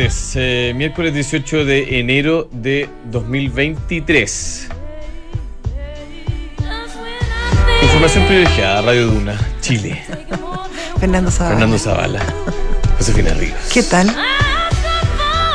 Tardes, eh, miércoles 18 de enero de 2023. Información privilegiada, Radio Duna, Chile. Fernando Zavala. Fernando Zavala, Josefina Ríos. ¿Qué tal?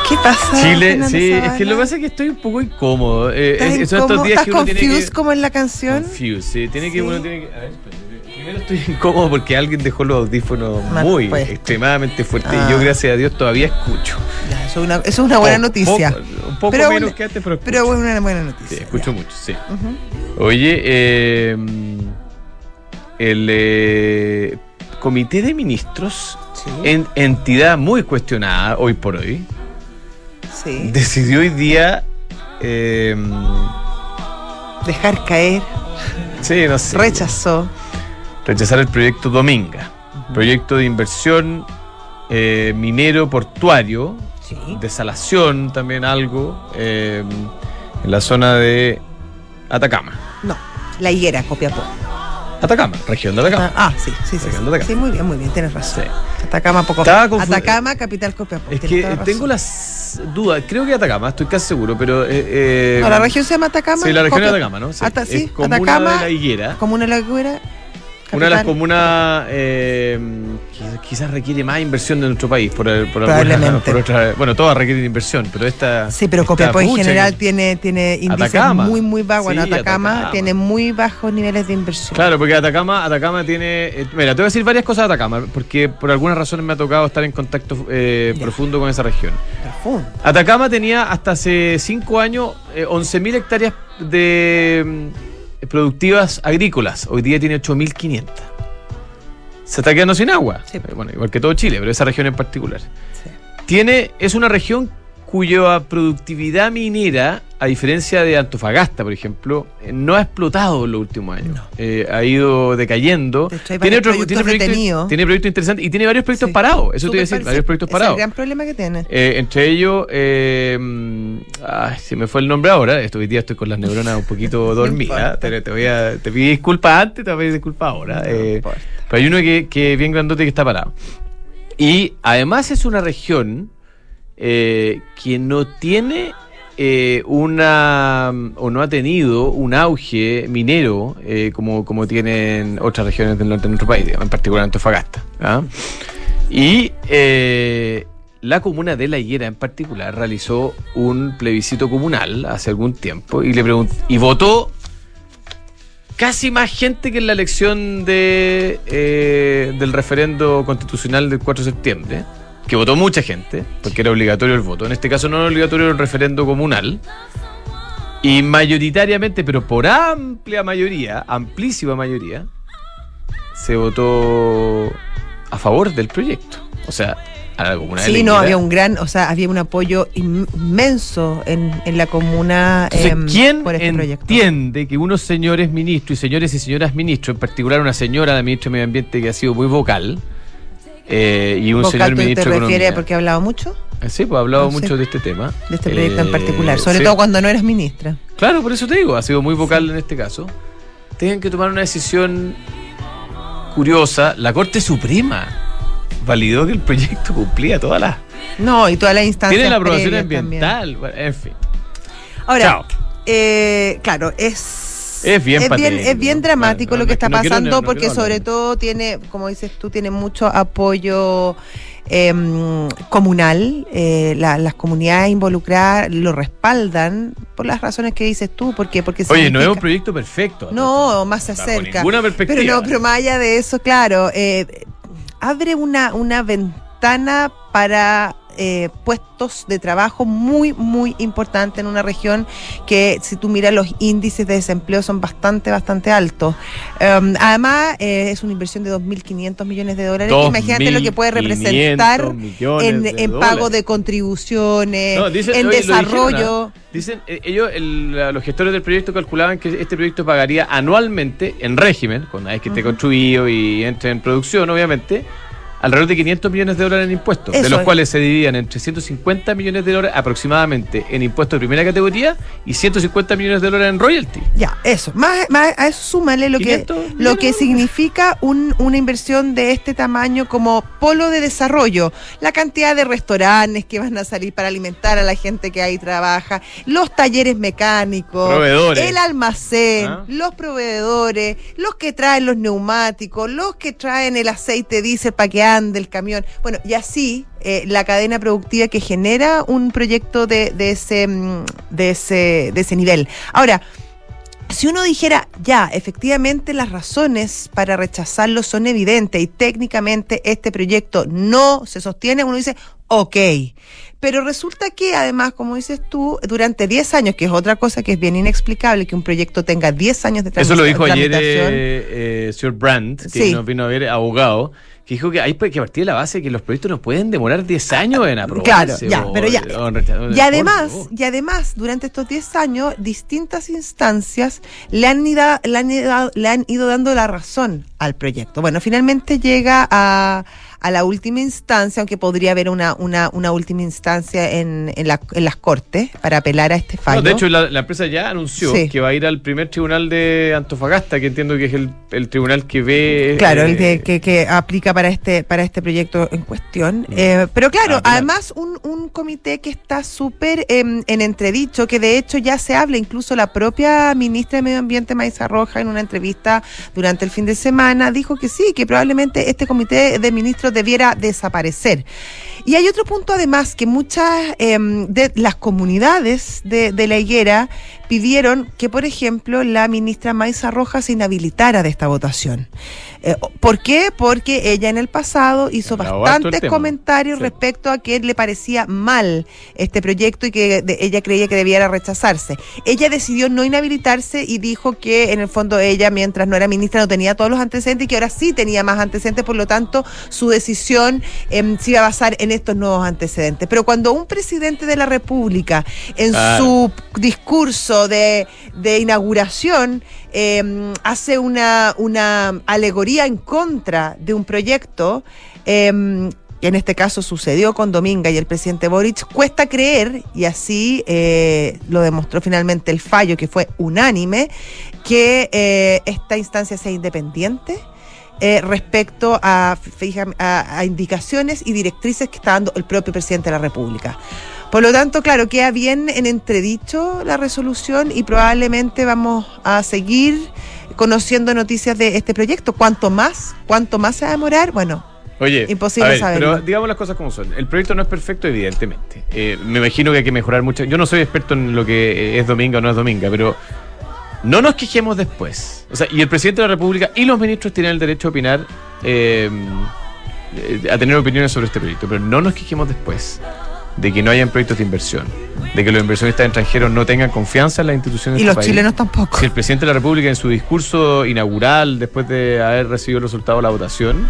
¿Qué pasa? Chile, Fernando sí, es que lo que pasa es que estoy un poco incómodo. Eh, ¿Estás, es- son incómodo? estos días ¿Estás que uno tiene confused que. como en la canción? Confused, sí, tiene que, uno tiene que. A ver, espérate. Primero estoy incómodo porque alguien dejó los audífonos Mal muy puesto. extremadamente fuertes Ah. y yo, gracias a Dios, todavía escucho. Ya, eso, es una, eso es una buena noticia. poco- un poco Pero menos que antes, pero escucho. Pero una buena Sí, noticia. escucho ya. mucho, sí. Oye, eh, el eh, Comité de Ministros, Sí. en- entidad muy cuestionada hoy por hoy, sí. decidió hoy día. eh, Dejar caer. sí, no sé. Rechazó. Rechazar el proyecto Dominga, proyecto de inversión eh, minero portuario, Sí. desalación también algo, eh, en la zona de Atacama. No. La higuera, Copiapó. Atacama, región de Atacama. Ah, sí, sí, sí. Sí, Atacama. Sí, muy bien, muy bien, tienes razón. Sí. Atacama, poco. Atacama, capital Copiapó. Es que tengo las dudas, creo que Atacama, estoy casi seguro, pero... eh, eh, No, la región se llama Atacama. Sí, la región de. Atacama, ¿no? Sí, Ata- es sí, comuna Atacama, de la higuera. Comuna de la higuera. Una de las comunas eh, quizás requiere más inversión de nuestro país. Por, por alguna- Probablemente. por otra- bueno, todas requieren inversión, pero esta. Sí, pero Copiapó en general que- tiene, tiene índices Atacama. muy, muy bajos. Bueno, Sí, Atacama, Atacama. tiene muy bajos niveles de inversión. Claro, porque Atacama, Atacama tiene. eh, mira, te voy a decir varias cosas de Atacama, porque por algunas razones me ha tocado estar en contacto eh, profundo con esa región. Profundo. Atacama tenía hasta hace 5 años eh, 11.000 hectáreas de productivas agrícolas. Hoy día tiene 8.500. Se está quedando sin agua. Sí. Eh, Bueno, igual que todo Chile, pero esa región en particular. Sí. Tiene, es una región cuya productividad minera, a diferencia de Antofagasta, por ejemplo, eh, no ha explotado en los últimos años. No. Eh, ha ido decayendo. De hecho, hay varios proyectos tiene proyectos interesantes y tiene varios proyectos Sí. parados. Eso te iba a decir, varios proyectos parados. Es el gran problema que tiene. Eh, entre ellos, eh, ay, se me fue el nombre ahora. Esto, hoy día estoy con las neuronas un poquito dormidas. te, te voy a, te pedí disculpas antes, te voy a pedir disculpas ahora. No pero hay uno que, que es bien grandote que está parado. Y además es una región que no tiene eh, una o no ha tenido un auge minero eh, como, como tienen otras regiones del norte de nuestro país, en particular Antofagasta. ¿ah? Y eh, la comuna de La Higuera en particular realizó un plebiscito comunal hace algún tiempo y le y votó casi más gente que en la elección de, del referendo constitucional del 4 de septiembre, que votó mucha gente, porque era obligatorio el voto. En este caso no era obligatorio el referendo comunal. Y mayoritariamente, pero por amplia mayoría, amplísima mayoría, se votó a favor del proyecto. O sea, a la comuna de Sí, La no, había un gran, o sea, había un apoyo inmenso en, en la comuna Entonces, em, ¿quién por este proyecto. entiende que unos señores ministros y señores y señoras ministros, en particular una señora de ministro de Medio Ambiente que ha sido muy vocal, eh, y un Vocal, señor ¿tú ministro ¿Te Economía? porque ha hablado mucho Eh, Sí, pues ha hablado Ah, mucho de este tema. de este proyecto en Eh, particular? Sobre sí. todo cuando no eras ministra. Claro, por eso te digo, ha sido muy vocal en este caso. Tienen que tomar una decisión curiosa. La Corte Suprema validó que el proyecto cumplía todas las... No, y todas las instancias. Tiene la aprobación también. ambiental. en fin. Ahora, Chao. eh, claro, es. Es bien es bien, es bien dramático lo no, que es que está no pasando quiero porque sobre todo tiene, como dices tú, tiene mucho apoyo em, comunal, eh, la- las comunidades involucradas lo respaldan por las razones que dices tú, porque porque Oye, no es un proyecto perfecto. No, más se acerca. ninguna perspectiva. Pero no, pero más allá de eso, claro, eh, abre una, una ventana para eh, puestos de trabajo muy, muy importante en una región que si tú miras los índices de desempleo son bastante, bastante altos. Um, además, eh, es una inversión de 2.500 millones de dólares. Imagínate lo que puede 2.500 representar en, de en pago de contribuciones, No, dicen- en oye, lo dijeron, desarrollo. Dicen, eh, ellos, el- la- los gestores del proyecto calculaban que este proyecto pagaría anualmente, en régimen, cuando es que esté construido y entre en producción, obviamente, alrededor de 500 millones de dólares en impuestos, de los es. cuales se dividían entre 150 millones de dólares aproximadamente en impuestos de primera categoría y 150 millones de dólares en royalty. Ya, eso. Más, más a eso súmale lo que, 500 lo que significa un- una inversión de este tamaño como polo de desarrollo. La cantidad de restaurantes que van a salir para alimentar a la gente que ahí trabaja, los talleres mecánicos, Proveedores. el almacén, Ah. los proveedores, los que traen los neumáticos, los que traen el aceite diésel para que ande el camión. Bueno, y así eh, la cadena productiva que genera un proyecto de, de ese, mm, de, ese, de ese nivel. Ahora, si uno dijera, ya, efectivamente las razones para rechazarlo son evidentes y técnicamente este proyecto no se sostiene, uno dice, ok. Pero resulta que además, como dices tú, durante 10 años, que es otra cosa que es bien inexplicable, que un proyecto tenga 10 años de Eso lo dijo ayer tramitación. eh, eh, señor Brandt, que Sí. nos vino a ver, abogado, que dijo que hay que partir de la base que los proyectos no pueden demorar 10 años en aprobarse. Claro, ya, o- pero ya. o recha- Y además, y además, durante estos 10 años, distintas instancias le han, ido, le, han ido, le han ido dando la razón al proyecto. Bueno, finalmente llega a, a la última instancia, aunque podría haber una, una, una última instancia en, en, la- en las cortes para apelar a este fallo. No, de hecho, la, la empresa ya anunció Sí. que va a ir al primer tribunal de Antofagasta, que entiendo que es el, el tribunal que ve. Claro, eh, el de- que, que aplica para este para este proyecto en cuestión. Eh, pero claro, Ah, además un, un comité que está súper em, en entredicho, que de hecho ya se habla, incluso la propia ministra de Medio Ambiente, Maisa Roja, en una entrevista durante el fin de semana, dijo que sí, que probablemente este comité de ministros debiera desaparecer. Y hay otro punto además que muchas em, de las comunidades de, de la higuera pidieron que, por ejemplo, la ministra Maisa Roja se inhabilitara de esta votación. Eh, ¿Por qué? Porque ella en el pasado hizo bastantes comentarios Sí. respecto a que le parecía mal este proyecto y que de- ella creía que debiera rechazarse. Ella decidió no inhabilitarse y dijo que en el fondo ella, mientras no era ministra, no tenía todos los antecedentes y que ahora sí tenía más antecedentes, por lo tanto su decisión em, se iba a basar en estos nuevos antecedentes. Pero cuando un presidente de la República en su discurso de, inauguración eh, hace una, una alegoría en contra de un proyecto, eh, que en este caso sucedió con Dominga y el presidente Boric, cuesta creer, y así eh, lo demostró finalmente el fallo, que fue unánime, que eh, esta instancia sea independiente. eh, respecto a- a indicaciones y directrices que está dando el propio presidente de la República. Por lo tanto, claro, queda bien en entredicho la resolución y probablemente vamos a seguir conociendo noticias de este proyecto. Cuanto más, cuanto más se va a demorar, bueno, Oye, Imposible a ver, saberlo. pero digamos las cosas como son. El proyecto no es perfecto, evidentemente. Eh, me imagino que hay que mejorar mucho. Yo no soy experto en lo que es dominga o no es dominga, pero no nos quejemos después. O sea, y el presidente de la República y los ministros tienen el derecho a opinar, eh, eh, a tener opiniones sobre este proyecto, pero no nos quejemos después de que no hayan proyectos de inversión, de que los inversionistas extranjeros no tengan confianza en las instituciones y de los país. chilenos tampoco. Si el presidente de la República en su discurso inaugural, después de haber recibido el resultado de la votación,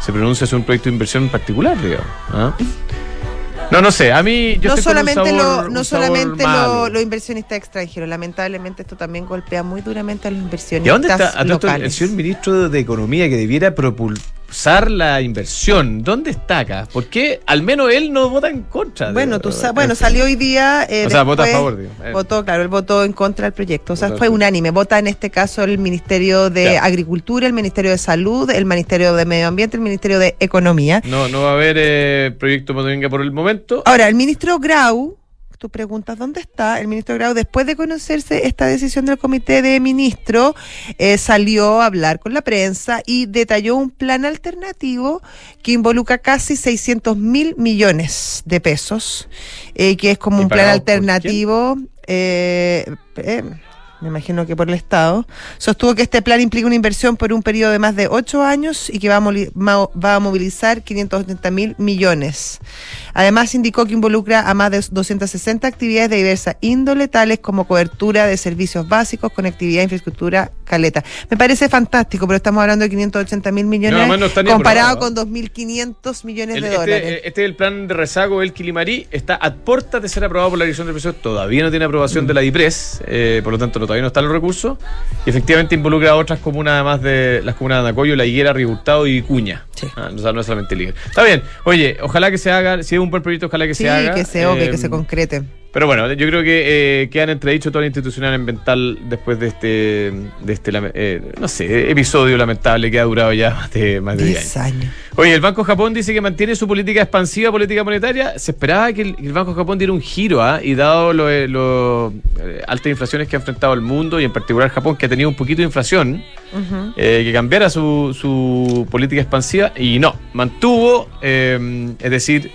se pronuncia sobre un proyecto de inversión en particular, digamos. ¿ah? No, no sé, a mí yo no solamente, sabor- lo, un no sabor solamente malo. lo- los inversionistas extranjeros, lamentablemente esto también golpea muy duramente a los ¿Y inversionistas a dónde está esto, el locales. señor ministro de Economía que debiera propulsar la inversión? ¿Dónde está acá? ¿Por qué al menos él no vota en contra? de- Bueno, tú sa- bueno, salió hoy día. eh, O sea, vota a favor, digo. Eh. Votó, claro, él votó en contra del proyecto. O sea, fue unánime. Vota en este caso el Ministerio de Ya. Agricultura, el Ministerio de Salud, el Ministerio de Medio Ambiente, el Ministerio de Economía. No, no va a haber eh, proyecto Motovenga por el momento. Ahora, el ministro Grau, tú preguntas dónde está, el ministro Grau, después de conocerse esta decisión del comité de ministros, eh, salió a hablar con la prensa y detalló un plan alternativo que involucra casi 600 mil millones de pesos, eh, que es como ¿Y un plan alternativo. eh, eh, me imagino que por el Estado, sostuvo que este plan implica una inversión por un periodo de más de ocho años y que va a, va a movilizar 580 mil millones. Además, indicó que involucra a más de 260 actividades de diversa índole, tales como cobertura de servicios básicos, conectividad, infraestructura, caleta. Me parece fantástico, pero estamos hablando de 580 mil millones no ni comparado con 2.500 millones El- de este, dólares. este es el plan de rezago del Quilimarí. Está a puertas de ser aprobado por la Dirección de Precios. Todavía no tiene aprobación de la DIPRES. eh, por lo tanto, no todavía no están los recursos. Y efectivamente involucra a otras comunas, además de las comunas de Anacoyo, La Higuera, Río Hurtado y Vicuña. Sí. Ah, o sea, no es solamente Liga. Está bien. Oye, ojalá que se haga, si es un buen proyecto, ojalá que Sí, se haga. que se Eh, que se concrete. Pero bueno, yo creo que eh, quedan entredicho toda la institucional ambiental después de este, de este eh, no sé, episodio lamentable que ha durado ya más de, más de 10 10 años. años. Oye, el Banco Japón dice que mantiene su política expansiva, política monetaria. Se esperaba que el, el Banco Japón diera un giro, ¿ah? Y dado lo, eh, lo, eh, altas inflaciones que ha enfrentado el mundo y en particular Japón, que ha tenido un poquito de inflación, eh, que cambiara su, su política expansiva y no, mantuvo, eh, es decir,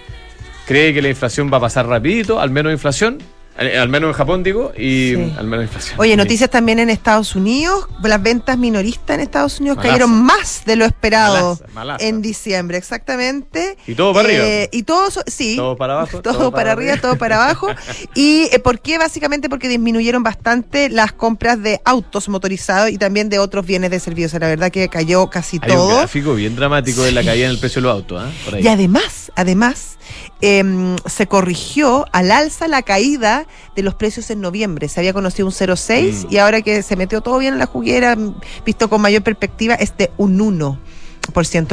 cree que la inflación va a pasar rapidito, al menos inflación, eh, al menos en Japón digo, y Sí. al menos inflación. Oye, Sí. noticias también en Estados Unidos. Las ventas minoristas en Estados Unidos Malaza. cayeron más de lo esperado Malaza, malaza. en diciembre, exactamente. Y todo para Eh, arriba. Y todo, sí. Todo para abajo, Todo, todo para, para arriba, todo para abajo. ¿Y eh, por qué? Básicamente porque disminuyeron bastante las compras de autos motorizados y también de otros bienes de servicio. O sea, la verdad que cayó casi Hay un todo. gráfico bien dramático de la caída en el precio de los autos, ¿ah? Por ahí. Y además, además, em, se corrigió al alza la caída de los precios en noviembre. Se había conocido un 0,6 Mm. y ahora que se metió todo bien en la juguera, visto con mayor perspectiva, es de un 1%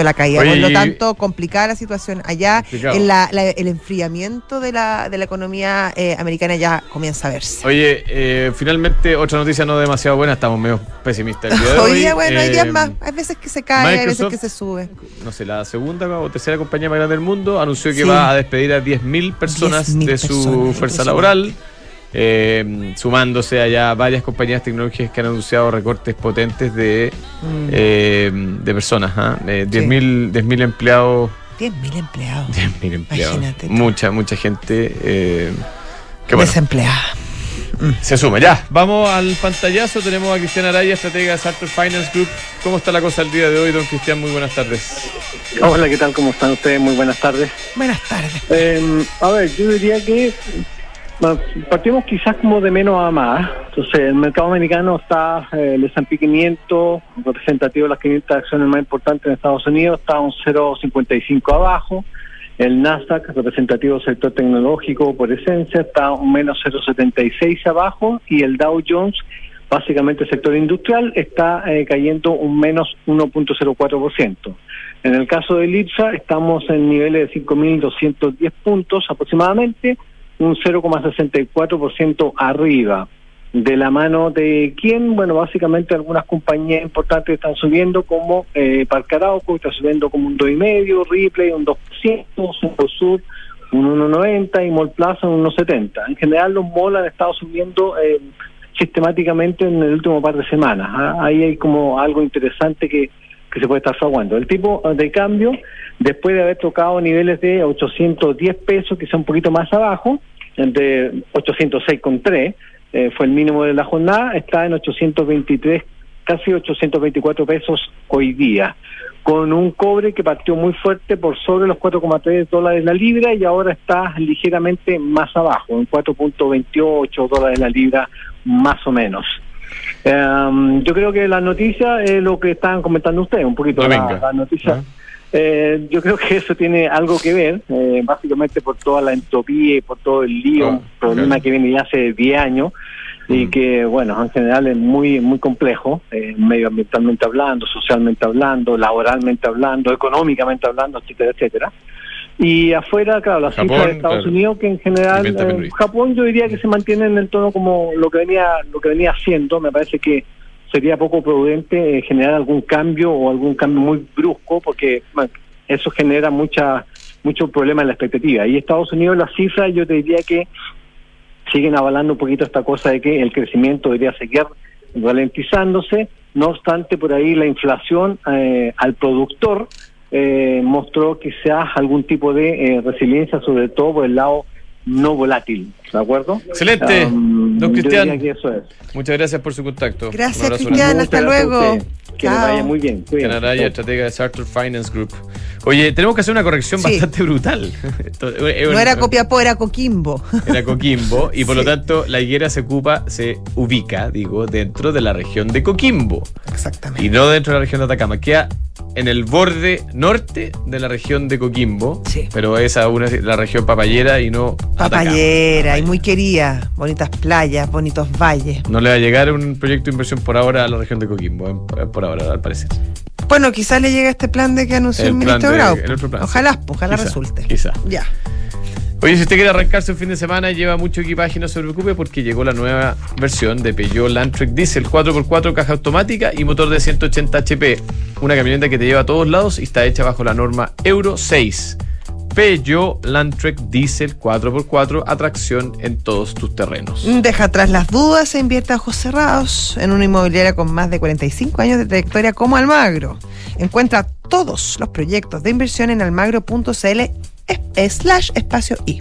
la caída. Oye, Por lo tanto, complicada la situación allá. En la- la- el enfriamiento de la, de la economía eh, americana ya comienza a verse. Oye, eh, finalmente otra noticia no demasiado buena, estamos medio pesimistas el día de hoy. Hoy día, bueno, hay días Eh, más. Hay veces que se cae, hay veces que se sube. no sé, la segunda o tercera compañía más grande del mundo anunció que Sí. va a despedir a 10.000 personas 10.000 de su personas, fuerza laboral, eh, sumándose allá varias compañías tecnológicas que han anunciado recortes potentes de, Mm, eh, de personas. ¿ah? Eh, Sí. 10.000 10.000 empleados. 10.000 empleados. 10.000 empleados. Imagínate tú. Mucha, mucha gente. eh, que bueno, Desempleada. se suma. Ya, vamos al pantallazo. Tenemos a Cristian Araya, estratega de Sartor Finance Group. ¿Cómo está la cosa el día de hoy, don Cristian? Muy buenas tardes. Hola, ¿qué tal? ¿Cómo están ustedes? Muy buenas tardes. Buenas tardes. Eh, a ver, yo diría que partimos quizás como de menos a más. Entonces, el mercado americano está, eh, el S&P 500, representativo de las 500 acciones más importantes en Estados Unidos, está un 0,55 abajo. El Nasdaq, representativo del sector tecnológico por esencia, está un menos 0,76 abajo. Y el Dow Jones, básicamente sector industrial, está eh, cayendo un menos 1.04%. En el caso del IPSA, estamos en niveles de 5.210 puntos aproximadamente, un 0,64% arriba. De la mano de quién, bueno, básicamente algunas compañías importantes están subiendo, como eh, Parque Arauco, está subiendo como un 2,5%, Ripley un 2%, Sur un 1,90% y Mall Plaza un 1,70%. En general, los malls han estado subiendo eh, sistemáticamente en el último par de semanas. ¿ah? Ahí hay como algo interesante que, que se puede estar fraguando. El tipo de cambio, después de haber tocado niveles de 810 pesos, que son un poquito más abajo, de 806,3, eh, fue el mínimo de la jornada, está en 823, casi 824 pesos hoy día, con un cobre que partió muy fuerte por sobre los 4,3 dólares la libra y ahora está ligeramente más abajo, en 4.28 dólares la libra más o menos. Um, yo creo que la noticia es lo que estaban comentando ustedes, un poquito la, la noticia. Ah. Eh, yo creo que eso tiene algo que ver, eh, básicamente por toda la entropía y por todo el lío, Ah, un problema que viene ya hace 10 años y que, bueno, en general es muy muy complejo, eh, medioambientalmente hablando, socialmente hablando, laboralmente hablando, económicamente hablando, etcétera, etcétera. Y afuera, claro, la Japón, cifra de Estados claro. Unidos, que en general, eh. Japón yo diría que se mantiene en el tono como lo que venía lo que venía haciendo, me parece que sería poco prudente eh, generar algún cambio o algún cambio muy brusco porque eso genera mucha mucho problema en la expectativa. Y Estados Unidos las cifras yo te diría que siguen avalando un poquito esta cosa de que el crecimiento debería seguir ralentizándose, no obstante por ahí la inflación eh, al productor eh, mostró quizás algún tipo de eh, resiliencia, sobre todo por el lado no volátil, ¿de acuerdo? Excelente, Um, don Cristian. eso es. Muchas gracias por su contacto. Gracias, Un abrazo Cristian. hasta luego. Que les vaya muy bien. Cristian Cuídense. Araya, Chao. estratega de Sartor Finance Group. Oye, tenemos que hacer una corrección Sí. bastante brutal. Esto- es No era Copiapó, era Coquimbo. Era Coquimbo y por Sí. lo tanto la higuera se ocupa, se ubica, digo, dentro de la región de Coquimbo Exactamente. y no dentro de la región de Atacama. Queda en el borde norte de la región de Coquimbo, Sí. pero es aún la región papayera y no Atacama. Papayera y muy querida. Bonitas playas, bonitos valles. No le va a llegar un proyecto de inversión por ahora a la región de Coquimbo, eh, por ahora, al parecer. Bueno, quizás le llegue este plan de que anunció el, ministro de- Grau. el otro plan, Ojalá, sí. ojalá Quizá, resulte. quizá. Ya. Oye, si usted quiere arrancarse un fin de semana y lleva mucho equipaje, no se preocupe porque llegó la nueva versión de Peugeot Landtrek Diesel 4x4 caja automática y motor de 180 HP. Una camioneta que te lleva a todos lados y está hecha bajo la norma Euro 6. Peugeot Landtrek Diesel 4x4, atracción en todos tus terrenos. Deja atrás las dudas e invierte a ojos cerrados en una inmobiliaria con más de 45 años de trayectoria como Almagro. Encuentra todos los proyectos de inversión en almagro.cl slash espacio I.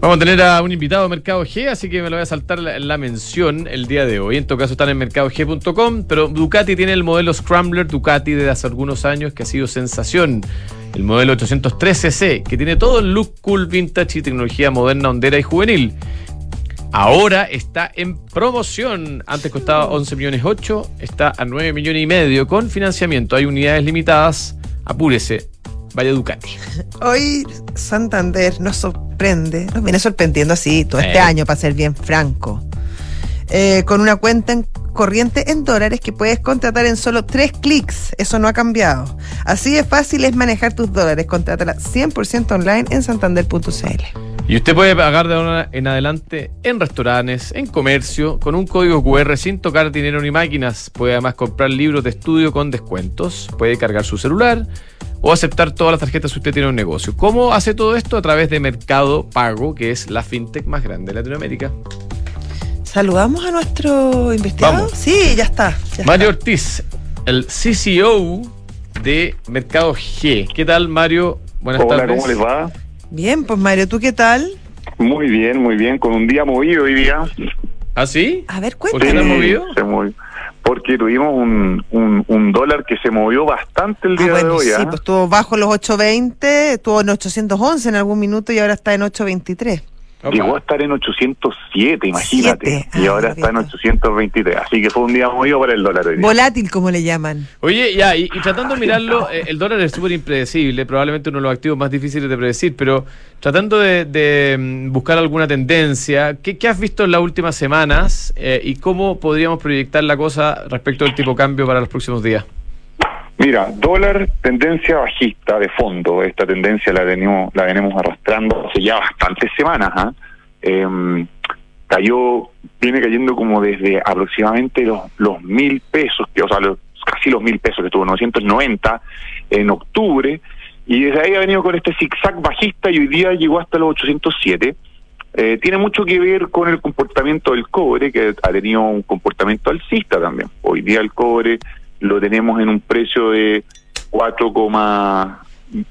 Vamos a tener a un invitado de Mercado G, así que me lo voy a saltar la, la mención el día de hoy. En todo caso están en mercadog.com, pero Ducati tiene el modelo Scrambler Ducati de hace algunos años que ha sido sensación. El modelo 803cc, que tiene todo el look cool, vintage y tecnología moderna, hondera y juvenil. Ahora está en promoción. Antes costaba 11 millones 8, está a 9 millones y medio con financiamiento. Hay unidades limitadas. Apúrese. Vaya Ducati. Hoy Santander nos sorprende, nos viene sorprendiendo así todo este Eh. año, para ser bien franco. Eh, con una cuenta en corriente en dólares que puedes contratar en solo tres clics. Eso no ha cambiado. Así de fácil es manejar tus dólares. Contrátala 100% online en santander.cl. Y usted puede pagar de ahora en adelante en restaurantes, en comercio, con un código QR sin tocar dinero ni máquinas. Puede además comprar libros de estudio con descuentos. Puede cargar su celular o aceptar todas las tarjetas si usted tiene un negocio. ¿Cómo hace todo esto? A través de Mercado Pago, que es la fintech más grande de Latinoamérica. ¿Saludamos a nuestro investigado? Vamos. Sí, ya está. ya Mario está. Ortiz, el CCO de Mercado G. ¿Qué tal, Mario? Buenas Hola, tardes. ¿cómo les va? Bien, pues Mario, ¿tú qué tal? Muy bien, muy bien, con un día movido hoy día. ¿Ah, sí? A ver, ¿Por qué movido? se movió. Porque tuvimos un, un, un dólar que se movió bastante el Ah, día bueno, de hoy. sí, ¿ah? pues estuvo bajo los 820, estuvo en 811 en algún minuto y ahora está en 823. Opa. Llegó a estar en 807, imagínate. Y Ah, ahora está en perfecto. 823. Así que fue un día movido para el dólar hoy día. Volátil, como le llaman. Oye, ya, y, y tratando de mirarlo, eh, el dólar es súper impredecible, probablemente uno de los activos más difíciles de predecir, pero tratando de, de, mm, buscar alguna tendencia, ¿qué, qué has visto en las últimas semanas eh, y cómo podríamos proyectar la cosa respecto del tipo de cambio para los próximos días? Mira, dólar, tendencia bajista de fondo. Esta tendencia la venimos, la venimos arrastrando hace ya bastantes semanas. Em, cayó, viene cayendo como desde aproximadamente los, mil pesos, que, o sea, los, casi los mil pesos que tuvo 990 en octubre. Y desde ahí ha venido con este zigzag bajista y hoy día llegó hasta los 807. Eh, tiene mucho que ver con el comportamiento del cobre, que ha tenido un comportamiento alcista también. Hoy día el cobre lo tenemos en un precio de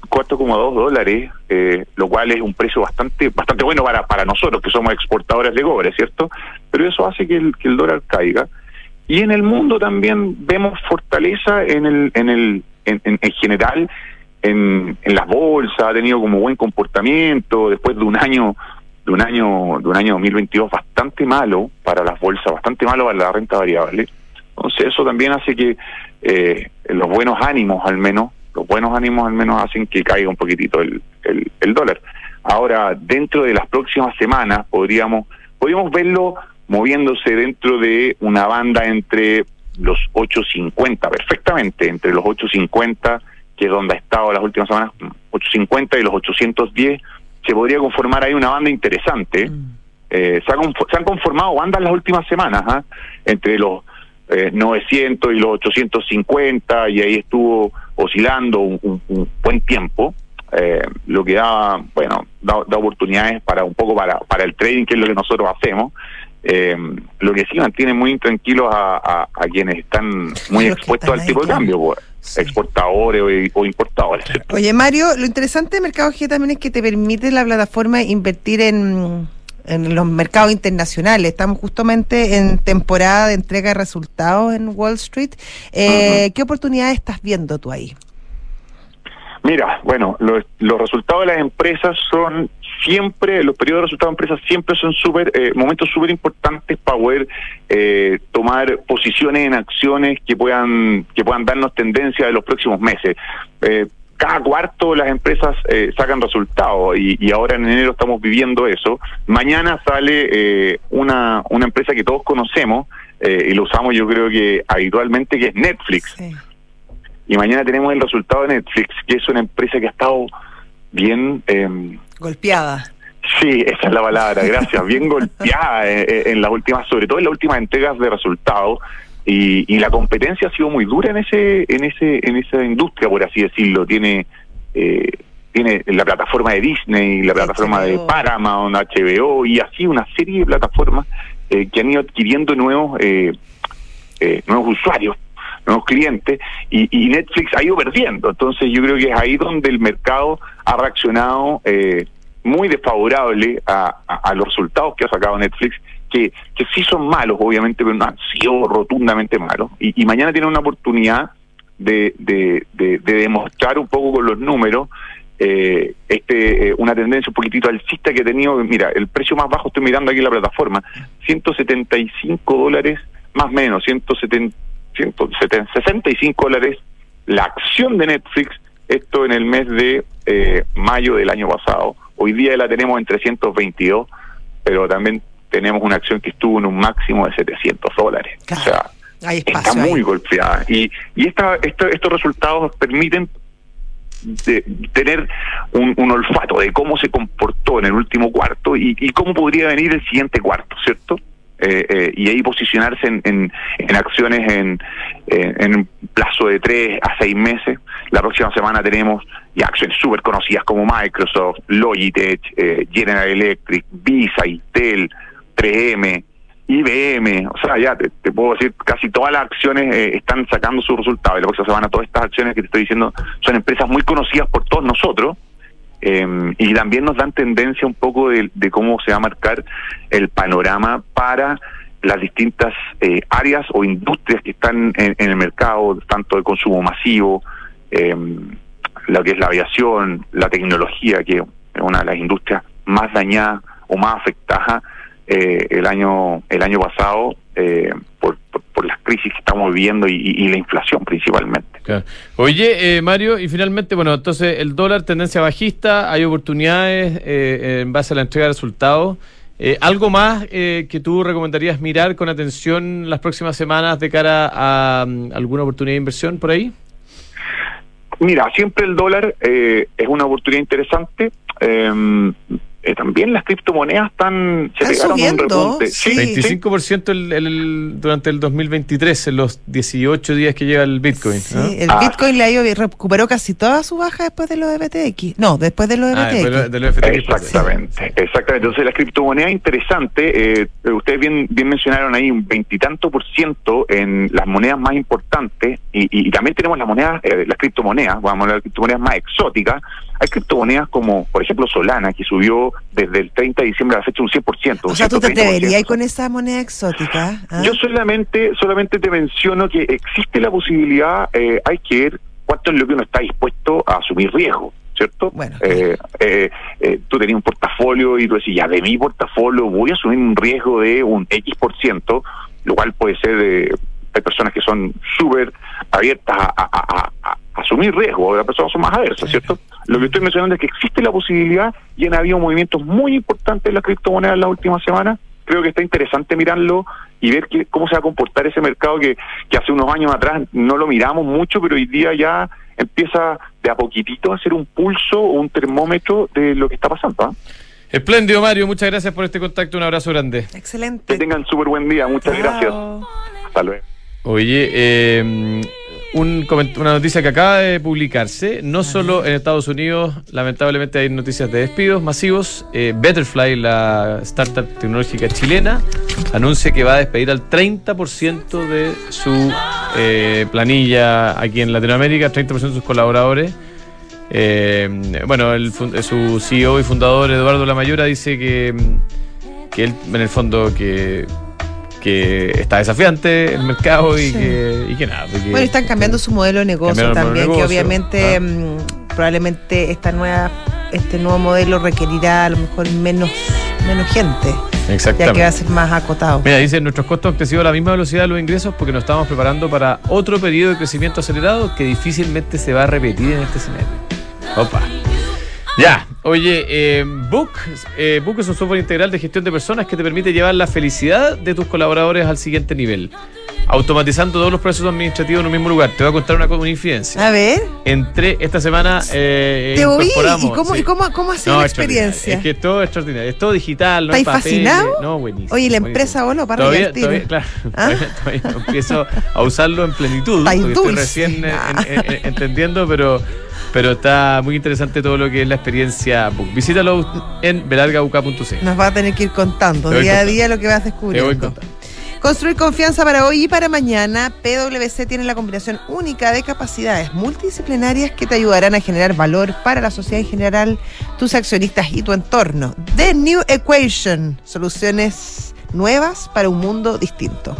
4,2 dólares, eh, lo cual es un precio bastante bastante bueno para, para nosotros, que somos exportadores de cobre, ¿cierto? Pero eso hace que el, que el dólar caiga. Y en el mundo también vemos fortaleza en el en el en, en- en general en, en las bolsas, ha tenido como buen comportamiento después de un año de un año de un año 2022 bastante malo para las bolsas, bastante malo para la renta variable. Entonces eso también hace que eh, los buenos ánimos al menos, los buenos ánimos al menos hacen que caiga un poquitito el, el, el dólar. Ahora, dentro de las próximas semanas podríamos, podríamos verlo moviéndose dentro de una banda entre los 8.50, perfectamente, entre los 8.50, que es donde ha estado las últimas semanas, 8.50 y los 810, se podría conformar ahí una banda interesante. Eh, se, ha se han conformado bandas las últimas semanas, ¿ah? entre los eh, 900 y los 850, y ahí estuvo oscilando un, un- un buen tiempo, eh, lo que da, bueno, da, da oportunidades para un poco para, para el trading, que es lo que nosotros hacemos. Eh, lo que sí mantiene muy tranquilos a, a- a quienes están muy Los expuestos están al tipo ahí, de cambio, pues, Sí. exportadores o, o importadores. ¿cierto? Oye, Mario, lo interesante de Mercado G también es que te permite la plataforma invertir en, en los mercados internacionales. Estamos justamente en temporada de entrega de resultados en Wall Street. Eh, ¿Qué oportunidades estás viendo tú ahí? Mira, bueno, los, los resultados de las empresas son siempre, los periodos de resultados de empresas siempre son super, eh, momentos súper importantes para poder eh, tomar posiciones en acciones que puedan, que puedan darnos tendencia de los próximos meses. Eh, cada cuarto las empresas eh, sacan resultados y, y, ahora en enero estamos viviendo eso. Mañana sale eh, una, una empresa que todos conocemos eh, y lo usamos yo creo que habitualmente, que es Netflix. Sí. Y mañana tenemos el resultado de Netflix, que es una empresa que ha estado bien... Eh, golpeada. Sí, esa es la palabra, gracias. Bien golpeada en, en las últimas, sobre todo en las últimas entregas de resultados. Y, y, la competencia ha sido muy dura en ese en ese en esa industria por así decirlo tiene eh, tiene la plataforma de Disney la plataforma HBO. de Paramount HBO y así una serie de plataformas eh, que han ido adquiriendo nuevos eh, nuevos usuarios nuevos clientes y, y, Netflix ha ido perdiendo entonces yo creo que es ahí donde el mercado ha reaccionado muy desfavorable a, a, a los resultados que ha sacado Netflix que, que sí son malos, obviamente, pero no han sido rotundamente malos. Y, y mañana tiene una oportunidad de, de, de, de, demostrar un poco con los números eh, este eh, una tendencia un poquitito alcista que ha tenido. Mira, el precio más bajo, estoy mirando aquí en la plataforma, 175 dólares, más menos, 170, 165 dólares la acción de Netflix, esto en el mes de eh, mayo del año pasado. Hoy día la tenemos en 322, pero también tenemos una acción que estuvo en un máximo de 700 dólares. Claro. O sea, Hay está muy ahí. golpeada. Y, y esta, esta, estos resultados permiten de tener un, un, olfato de cómo se comportó en el último cuarto y, y cómo podría venir el siguiente cuarto, ¿cierto? Eh, eh, y ahí posicionarse en, en, en acciones en, en, un plazo de tres a seis meses. La próxima semana tenemos ya acciones súper conocidas como Microsoft, Logitech, eh, General Electric, Visa, Intel, 3M, IBM, o sea, ya te, puedo decir, casi todas las acciones eh, están sacando sus resultados. Y la próxima semana todas estas acciones que te estoy diciendo son empresas muy conocidas por todos nosotros eh, y también nos dan tendencia un poco de, cómo se va a marcar el panorama para las distintas eh, áreas o industrias que están en, en, el mercado, tanto de consumo masivo, eh, lo que es la aviación, la tecnología, que es una de las industrias más dañadas o más afectadas eh, el año el año pasado eh, por, por, por, las crisis que estamos viviendo y, y la inflación principalmente. Claro. Oye, eh, Mario, y finalmente, bueno, entonces el dólar tendencia bajista, hay oportunidades eh, en base a la entrega de resultados. Eh, ¿Algo más eh, que tú recomendarías mirar con atención las próximas semanas de cara a um, alguna oportunidad de inversión por ahí? Mira, siempre el dólar eh, es una oportunidad interesante. Eh, también las criptomonedas están se pegaron subiendo, un repunte. Sí, 25% el, el, durante el 2023, en los 18 días que lleva el Bitcoin. Sí, ¿no? el ah. Bitcoin le recuperó casi toda su baja después de lo de BTX. No, después de lo de ah, BTX. De, de lo FTX. Exactamente, sí. exactamente. Entonces las criptomonedas interesante, eh, ustedes bien, bien mencionaron ahí un veintitanto por ciento en las monedas más importantes y, y, y también tenemos las monedas, eh, las criptomonedas, vamos a hablar de criptomonedas más exóticas. Hay criptomonedas como, por ejemplo, Solana, que subió desde el 30 de diciembre a la fecha un 100%. O sea, ¿tú te atreverías con esa moneda exótica? ¿Ah? Yo solamente solamente te menciono que existe la posibilidad, eh, hay que ver cuánto es lo que uno está dispuesto a asumir riesgo. ¿Cierto? Bueno, eh, eh, eh, tú tenías un portafolio y tú decís, ya de mi portafolio voy a asumir un riesgo de un X por ciento, lo cual puede ser de, hay personas que son súper abiertas a, a, a, a, asumir riesgo, las personas son más aversas, ¿cierto? Lo que estoy mencionando es que existe la posibilidad y han habido movimientos muy importantes en las criptomonedas en las últimas semanas. Creo que está interesante mirarlo y ver que, cómo se va a comportar ese mercado que, que hace unos años atrás no lo miramos mucho, pero hoy día ya empieza de a poquitito a ser un pulso o un termómetro de lo que está pasando. ¿eh? Espléndido, Mario. Muchas gracias por este contacto. Un abrazo grande. Excelente. Que tengan súper buen día. Muchas Chao. gracias. Hasta luego. Oye, eh, un, una noticia que acaba de publicarse, no solo en Estados Unidos, lamentablemente hay noticias de despidos masivos. Eh, Betterfly, la startup tecnológica chilena, anuncia que va a despedir al 30% de su eh, planilla aquí en Latinoamérica, 30% de sus colaboradores. Eh, bueno, el, su CEO y fundador Eduardo Lamayora dice que, que él, en el fondo, que que está desafiante el mercado y, que, y que, nada. Porque bueno, están cambiando su modelo de negocio también, de negocio, que obviamente ¿ah? probablemente esta nueva, este nuevo modelo requerirá a lo mejor menos, menos gente, ya que va a ser más acotado. Mira, dice, nuestros costos han crecido a la misma velocidad de los ingresos porque nos estamos preparando para otro periodo de crecimiento acelerado que difícilmente se va a repetir en este escenario. Opa. Ya, oye, eh, Book, eh, Book es un software integral de gestión de personas que te permite llevar la felicidad de tus colaboradores al siguiente nivel, automatizando todos los procesos administrativos en un mismo lugar. Te voy a contar una, una infidencia. A ver. Entré esta semana. Eh, Te oí. ¿Y cómo, ¿y cómo, cómo ha sido la experiencia? Es que es todo extraordinario. Es todo digital, no ¿Estás fascinado? No, buenísimo. Oye, la empresa voló para todavía, todavía, claro, ¿Ah? todavía, empiezo a usarlo en plenitud. estoy recién entendiendo, pero pero está muy interesante todo lo que es la experiencia Book. Visítalo en belargauk.cl. Nos va a tener que ir contando día a día lo que vas descubriendo. Construir confianza para hoy y para mañana. PwC tiene la combinación única de capacidades multidisciplinarias que te ayudarán a generar valor para la sociedad en general, tus accionistas y tu entorno. The New Equation, soluciones nuevas para un mundo distinto.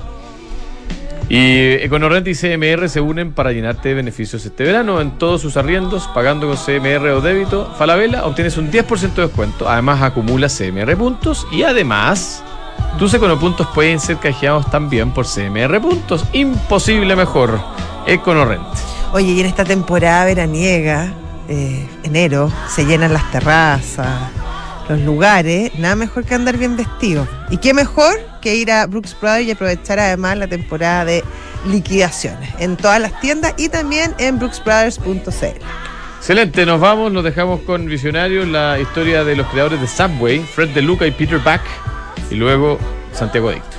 Y EconoRent y CMR se unen para llenarte de beneficios este verano en todos sus arriendos, pagando con CMR o débito. Falabella obtienes un 10% de descuento. Además, acumulas CMR puntos y además, tus EconoPuntos pueden ser canjeados también por CMR puntos. Imposible mejor. EconoRent. Oye, y en esta temporada veraniega, eh, enero, se llenan las terrazas los lugares, nada mejor que andar bien vestido. ¿Y qué mejor que ir a Brooks Brothers y aprovechar además la temporada de liquidaciones en todas las tiendas y también en brooksbrothers.cl? Excelente, nos vamos, nos dejamos con Visionarios, la historia de los creadores de Subway, Fred De Luca y Peter Back, y luego Santiago Adicto.